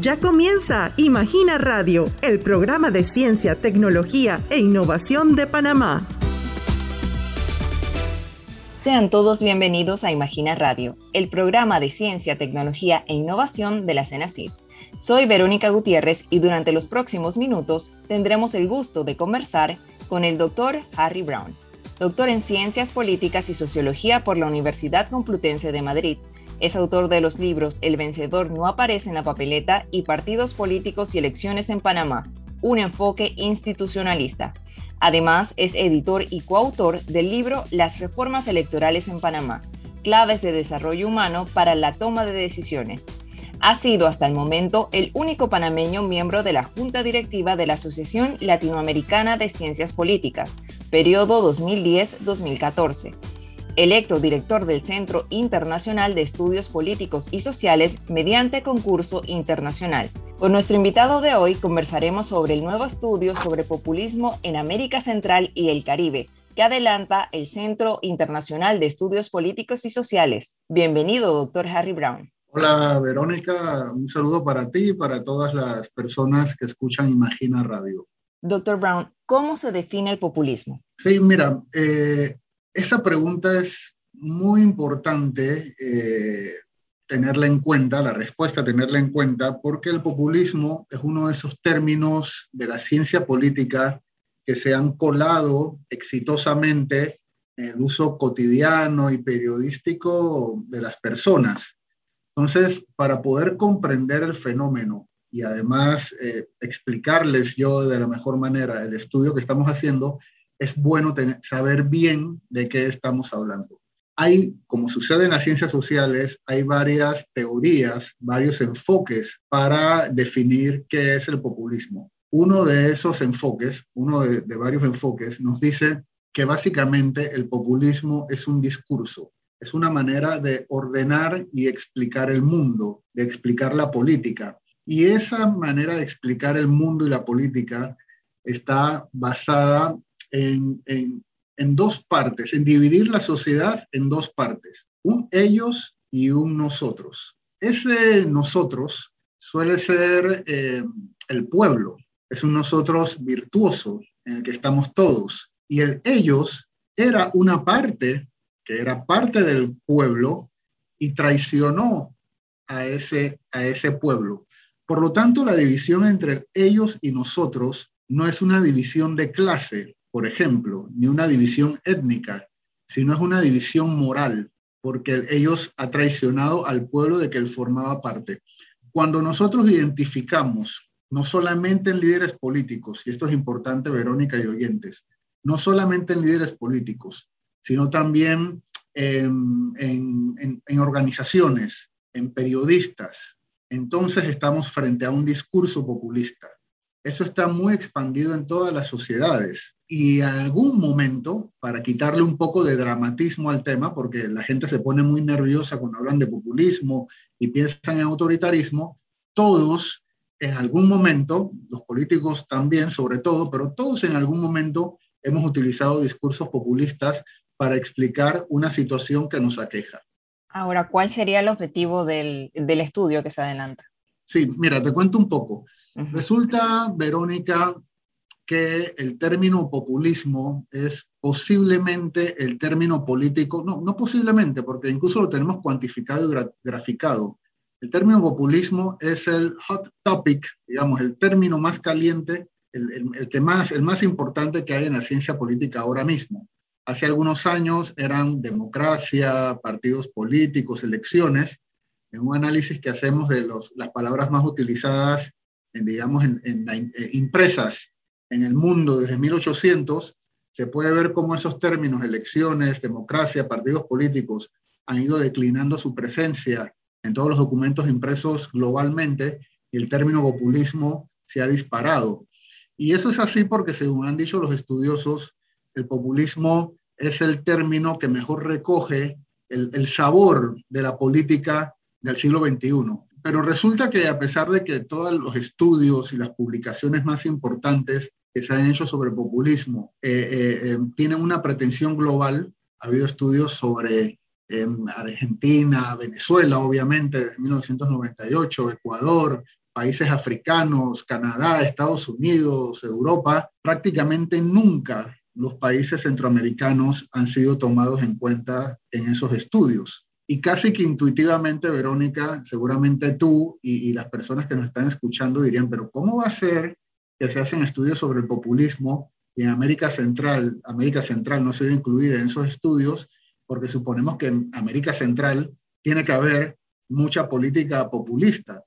Ya comienza Imagina Radio, el programa de ciencia, tecnología e innovación de Panamá. Sean todos bienvenidos a Imagina Radio, el programa de ciencia, tecnología e innovación de la CENACID. Soy Verónica Gutiérrez y durante los próximos minutos tendremos el gusto de conversar con el doctor Harry Brown, doctor en Ciencias Políticas y Sociología por la Universidad Complutense de Madrid es autor de los libros El vencedor no aparece en la papeleta y Partidos políticos y elecciones en Panamá, un enfoque institucionalista. Además, es editor y coautor del libro Las reformas electorales en Panamá, claves de desarrollo humano para la toma de decisiones. Ha sido hasta el momento el único panameño miembro de la Junta Directiva de la Asociación Latinoamericana de Ciencias Políticas, periodo 2010-2014 electo director del Centro Internacional de Estudios Políticos y Sociales mediante concurso internacional. Con nuestro invitado de hoy conversaremos sobre el nuevo estudio sobre populismo en América Central y el Caribe, que adelanta el Centro Internacional de Estudios Políticos y Sociales. Bienvenido, doctor Harry Brown. Hola, Verónica. Un saludo para ti y para todas las personas que escuchan Imagina Radio. Doctor Brown, ¿cómo se define el populismo? Sí, mira, eh, esa pregunta es muy importante eh, tenerla en cuenta, la respuesta tenerla en cuenta, porque el populismo es uno de esos términos de la ciencia política que se han colado exitosamente en el uso cotidiano y periodístico de las personas. Entonces, para poder comprender el fenómeno y además eh, explicarles yo de la mejor manera el estudio que estamos haciendo, es bueno saber bien de qué estamos hablando. Hay, como sucede en las ciencias sociales, hay varias teorías, varios enfoques para definir qué es el populismo. Uno de esos enfoques, uno de, de varios enfoques, nos dice que básicamente el populismo es un discurso, es una manera de ordenar y explicar el mundo, de explicar la política. Y esa manera de explicar el mundo y la política está basada en, dos partes, en dividir la sociedad en dos partes, un ellos y un nosotros. Ese nosotros suele ser eh, el pueblo, es un nosotros virtuoso en el que estamos todos. Y el ellos era una parte que era parte del pueblo y traicionó a ese, a ese pueblo. Por lo tanto, la división entre ellos y nosotros no es una división de clase, por ejemplo, ni una división étnica, sino es una división moral, porque ellos ha traicionado al pueblo de que él formaba parte. Cuando nosotros identificamos, no solamente en líderes políticos, y esto es importante, Verónica y oyentes, no solamente en líderes políticos, sino también en, en organizaciones, en periodistas, entonces estamos frente a un discurso populista. Eso está muy expandido en todas las sociedades y en algún momento, para quitarle un poco de dramatismo al tema, porque la gente se pone muy nerviosa cuando hablan de populismo y piensan en autoritarismo, todos en algún momento, los políticos también sobre todo, pero todos en algún momento hemos utilizado discursos populistas para explicar una situación que nos aqueja. Ahora, ¿cuál sería el objetivo del, del estudio que se adelanta? Sí, mira, te cuento un poco. Resulta, Verónica, que el término populismo es posiblemente el término político, no, no posiblemente, porque incluso lo tenemos cuantificado y graficado. El término populismo es el hot topic, digamos, el término más caliente, el, el, que más, el más importante que hay en la ciencia política ahora mismo. Hace algunos años eran democracia, partidos políticos, elecciones. En un análisis que hacemos de los, las palabras más utilizadas, en, digamos, en, en, eh, impresas en el mundo desde 1800, se puede ver cómo esos términos, elecciones, democracia, partidos políticos, han ido declinando su presencia en todos los documentos impresos globalmente y el término populismo se ha disparado. Y eso es así porque, según han dicho los estudiosos, el populismo es el término que mejor recoge el, el sabor de la política del siglo XXI. Pero resulta que a pesar de que todos los estudios y las publicaciones más importantes que se han hecho sobre populismo eh, eh, em, tienen una pretensión global. Ha habido estudios sobre em, Argentina, Venezuela, obviamente, desde 1998, Ecuador, países africanos, Canadá, Estados Unidos, Europa, prácticamente nunca los países centroamericanos han sido tomados en cuenta en esos estudios. Y casi que intuitivamente, Verónica, seguramente tú y, las personas que nos están escuchando dirían, pero ¿cómo va a ser que se hacen estudios sobre el populismo y en América Central, América Central no ha sido incluida en esos estudios? Porque suponemos que en América Central tiene que haber mucha política populista.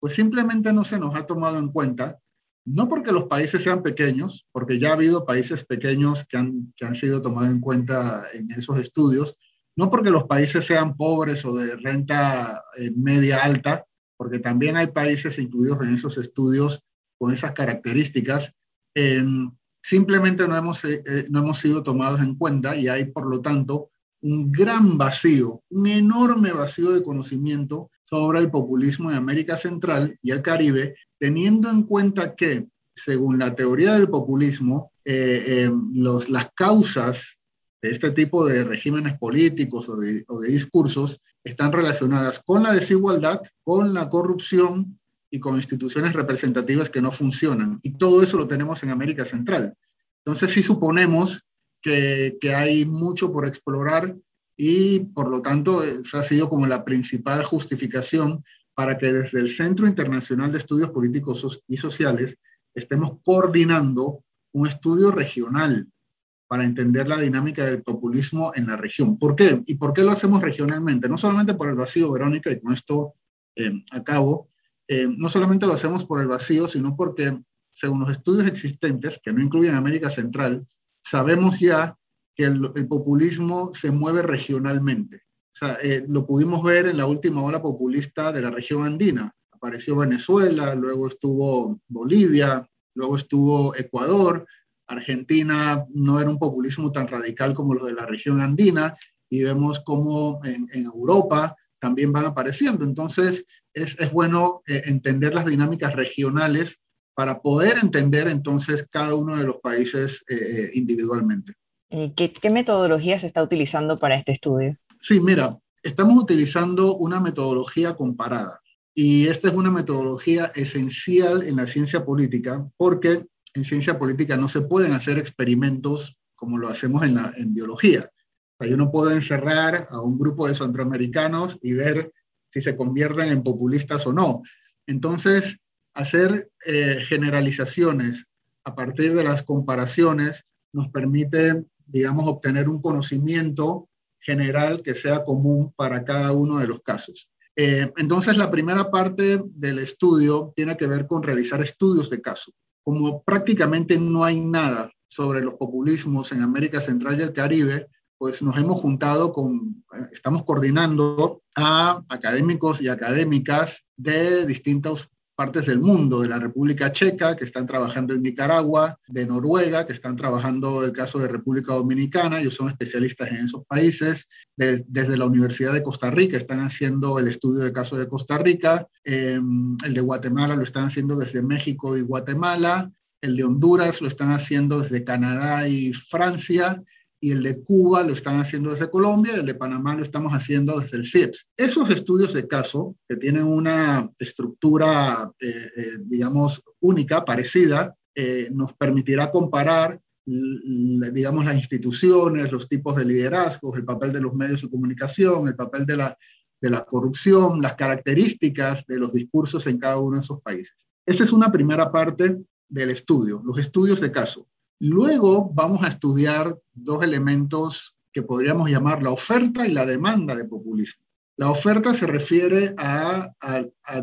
Pues simplemente no se nos ha tomado en cuenta no porque los países sean pequeños, porque ya ha habido países pequeños que han, que han sido tomados en cuenta en esos estudios, no porque los países sean pobres o de renta eh, media alta, porque también hay países incluidos en esos estudios con esas características, simplemente no hemos, eh, eh, no hemos sido tomados en cuenta y hay, por lo tanto, un gran vacío, un enorme vacío de conocimiento sobre el populismo en América Central y el Caribe, teniendo en cuenta que, según la teoría del populismo, los, las causas este tipo de regímenes políticos o de, discursos están relacionadas con la desigualdad, con la corrupción y con instituciones representativas que no funcionan. Y todo eso lo tenemos en América Central. Entonces, si suponemos que, hay mucho por explorar y por lo tanto esa ha sido como la principal justificación para que desde el Centro Internacional de Estudios Políticos y Sociales estemos coordinando un estudio regional para entender la dinámica del populismo en la región. ¿Por qué? ¿Y por qué lo hacemos regionalmente? No solamente por el vacío, Verónica, y con esto eh, acabo, eh, no solamente lo hacemos por el vacío, sino porque según los estudios existentes, que no incluyen América Central, sabemos ya que el, populismo se mueve regionalmente. O sea, eh, lo pudimos ver en la última ola populista de la región andina. Apareció Venezuela, luego estuvo Bolivia, luego estuvo Ecuador. Argentina no era un populismo tan radical como los de la región andina y vemos cómo en, Europa también van apareciendo. Entonces, es, es bueno eh, entender las dinámicas regionales para poder entender entonces cada uno de los países eh, individualmente. ¿Qué, ¿Qué metodología se está utilizando para este estudio? Sí, mira, estamos utilizando una metodología comparada y esta es una metodología esencial en la ciencia política porque en ciencia política no se pueden hacer experimentos como lo hacemos en, la, en biología. O sea, yo no puedo encerrar a un grupo de centroamericanos y ver si se convierten en populistas o no. Entonces, hacer eh, generalizaciones a partir de las comparaciones nos permite, digamos, obtener un conocimiento general que sea común para cada uno de los casos. Eh, entonces, la primera parte del estudio tiene que ver con realizar estudios de caso. Como prácticamente no hay nada sobre los populismos en América Central y el Caribe, pues nos hemos juntado con, eh, estamos coordinando a académicos y académicas de distintos partes del mundo, de la República Checa, que están trabajando en Nicaragua, de Noruega, que están trabajando el caso de República Dominicana, ellos son especialistas en esos países, desde la Universidad de Costa Rica están haciendo el estudio del caso de Costa Rica, em, el de Guatemala lo están haciendo desde México y Guatemala, el de Honduras lo están haciendo desde Canadá y Francia, y el de Cuba lo están haciendo desde Colombia el de Panamá lo estamos haciendo desde el CIEPS. Esos estudios de caso, que tienen una estructura, eh, eh, digamos, única, parecida, eh, nos permitirá comparar digamos, las instituciones, los tipos de liderazgos, el papel de los medios de comunicación, el papel de la, de la corrupción, las características de los discursos en cada uno de esos países. Esa es una primera parte del estudio, los estudios de caso. Luego vamos a estudiar dos elementos que podríamos llamar la oferta y la demanda de populismo. La oferta se refiere a,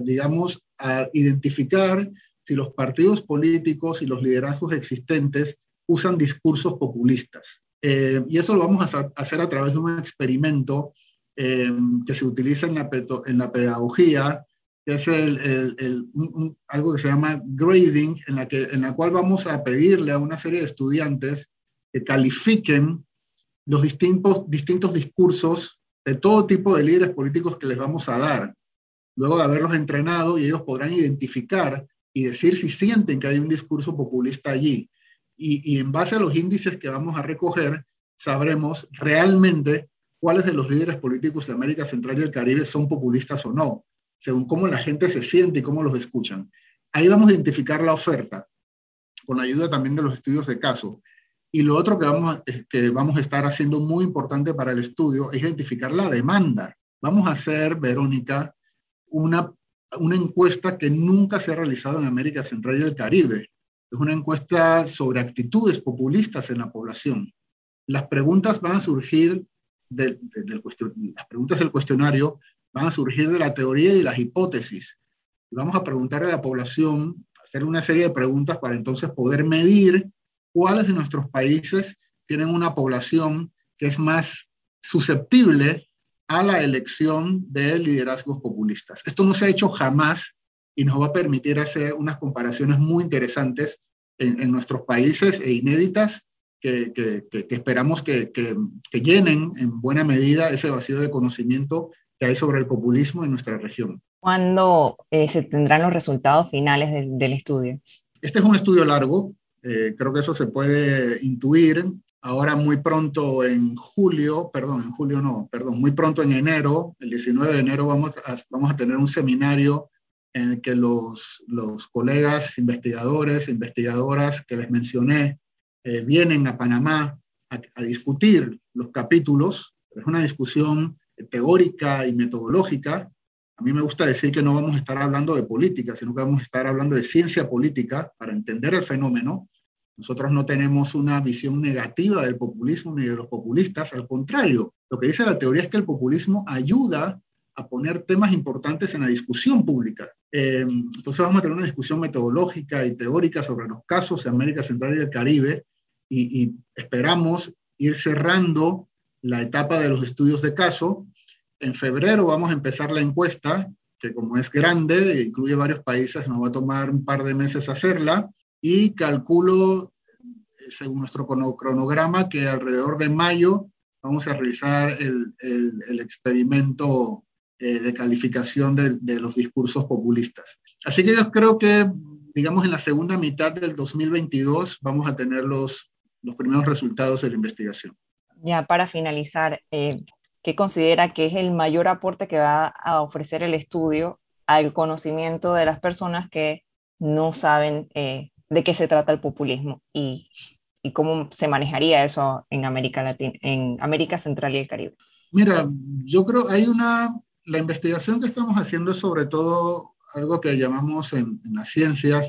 digamos, a identificar si los partidos políticos y los liderazgos existentes usan discursos populistas. Eh, y eso lo vamos a hacer a través de un experimento eh, que se utiliza en la, pedagogía es el, algo que se llama grading, en la, que, en la cual vamos a pedirle a una serie de estudiantes que califiquen los distintos, distintos discursos de todo tipo de líderes políticos que les vamos a dar, luego de haberlos entrenado y ellos podrán identificar y decir si sienten que hay un discurso populista allí. Y, y en base a los índices que vamos a recoger, sabremos realmente cuáles de los líderes políticos de América Central y el Caribe son populistas o no según cómo la gente se siente y cómo los escuchan. Ahí vamos a identificar la oferta, con la ayuda también de los estudios de caso. Y lo otro que vamos, a, que vamos a estar haciendo muy importante para el estudio es identificar la demanda. Vamos a hacer, Verónica, una, una encuesta que nunca se ha realizado en América Central y el Caribe. Es una encuesta sobre actitudes populistas en la población. Las preguntas van a surgir del, del, las preguntas del cuestionario van a surgir de la teoría y las hipótesis. Y vamos a preguntarle a la población, hacer una serie de preguntas para entonces poder medir cuáles de nuestros países tienen una población que es más susceptible a la elección de liderazgos populistas. Esto no se ha hecho jamás y nos va a permitir hacer unas comparaciones muy interesantes en, nuestros países e inéditas que esperamos que, llenen en buena medida ese vacío de conocimiento que hay sobre el populismo en nuestra región. ¿Cuándo eh, se tendrán los resultados finales del, del estudio? Este es un estudio largo, eh, creo que eso se puede intuir. Ahora muy pronto en julio, perdón, en julio no, perdón, muy pronto en enero, el 19 de enero vamos a, vamos a tener un seminario en el que los, los colegas investigadores, investigadoras que les mencioné, eh, vienen a Panamá a, discutir los capítulos. Es una discusión teórica y metodológica. A mí me gusta decir que no vamos a estar hablando de política, sino que vamos a estar hablando de ciencia política para entender el fenómeno. Nosotros no tenemos una visión negativa del populismo ni de los populistas, al contrario, lo que dice la teoría es que el populismo ayuda a poner temas importantes en la discusión pública. Eh, entonces vamos a tener una discusión metodológica y teórica sobre los casos de América Central y el Caribe y, esperamos ir cerrando la etapa de los estudios de caso. En febrero vamos a empezar la encuesta, que como es grande, incluye varios países, nos va a tomar un par de meses hacerla y calculo, según nuestro cronograma, que alrededor de mayo vamos a realizar el, experimento eh, de calificación de, los discursos populistas. Así que yo creo que, digamos, en la segunda mitad del 2022 vamos a tener los, los primeros resultados de la investigación. Ya para finalizar, eh, ¿qué considera que es el mayor aporte que va a ofrecer el estudio al conocimiento de las personas que no saben eh, de qué se trata el populismo y, y, cómo se manejaría eso en América Latina, en América Central y el Caribe? Mira, yo creo hay una, la investigación que estamos haciendo es sobre todo algo que llamamos en, en las ciencias,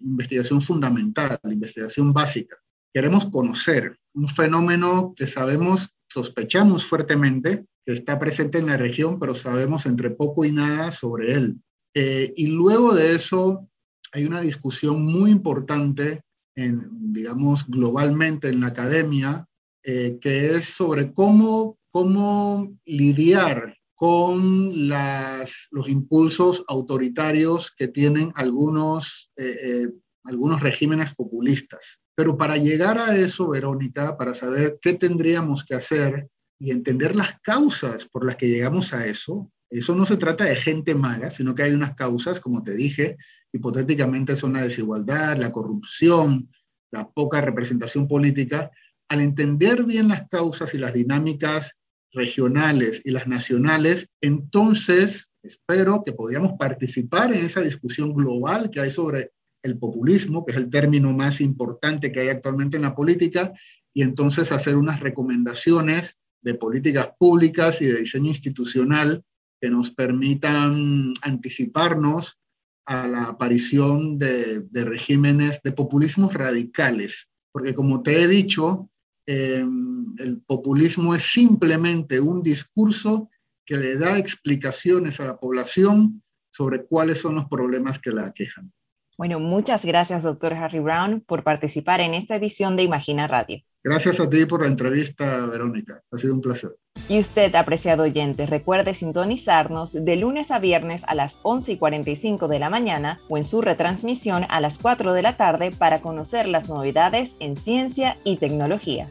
investigación fundamental, investigación básica queremos conocer un fenómeno que sabemos, sospechamos fuertemente que está presente en la región, pero sabemos entre poco y nada sobre él. Eh, y luego de eso hay una discusión muy importante, digamos, globalmente en la academia, eh, que es sobre cómo, cómo lidiar con los impulsos autoritarios que tienen algunos, eh, algunos regímenes populistas. Pero para llegar a eso, Verónica, para saber qué tendríamos que hacer y entender las causas por las que llegamos a eso, eso no se trata de gente mala, sino que hay unas causas, como te dije, hipotéticamente son la desigualdad, la corrupción, la poca representación política. Al entender bien las causas y las dinámicas regionales y las nacionales, entonces espero que podríamos participar en esa discusión global que hay sobre el populismo, que es el término más importante que hay actualmente en la política, y entonces hacer unas recomendaciones de políticas públicas y de diseño institucional que nos permitan anticiparnos a la aparición de, regímenes de populismos radicales. Porque como te he dicho, em, el populismo es simplemente un discurso que le da explicaciones a la población sobre cuáles son los problemas que la aquejan. Bueno, muchas gracias, doctor Harry Brown, por participar en esta edición de Imagina Radio. Gracias a ti por la entrevista, Verónica. Ha sido un placer. Y usted, apreciado oyente, recuerde sintonizarnos de lunes a viernes a las 11 y 45 de la mañana o en su retransmisión a las 4 de la tarde para conocer las novedades en ciencia y tecnología.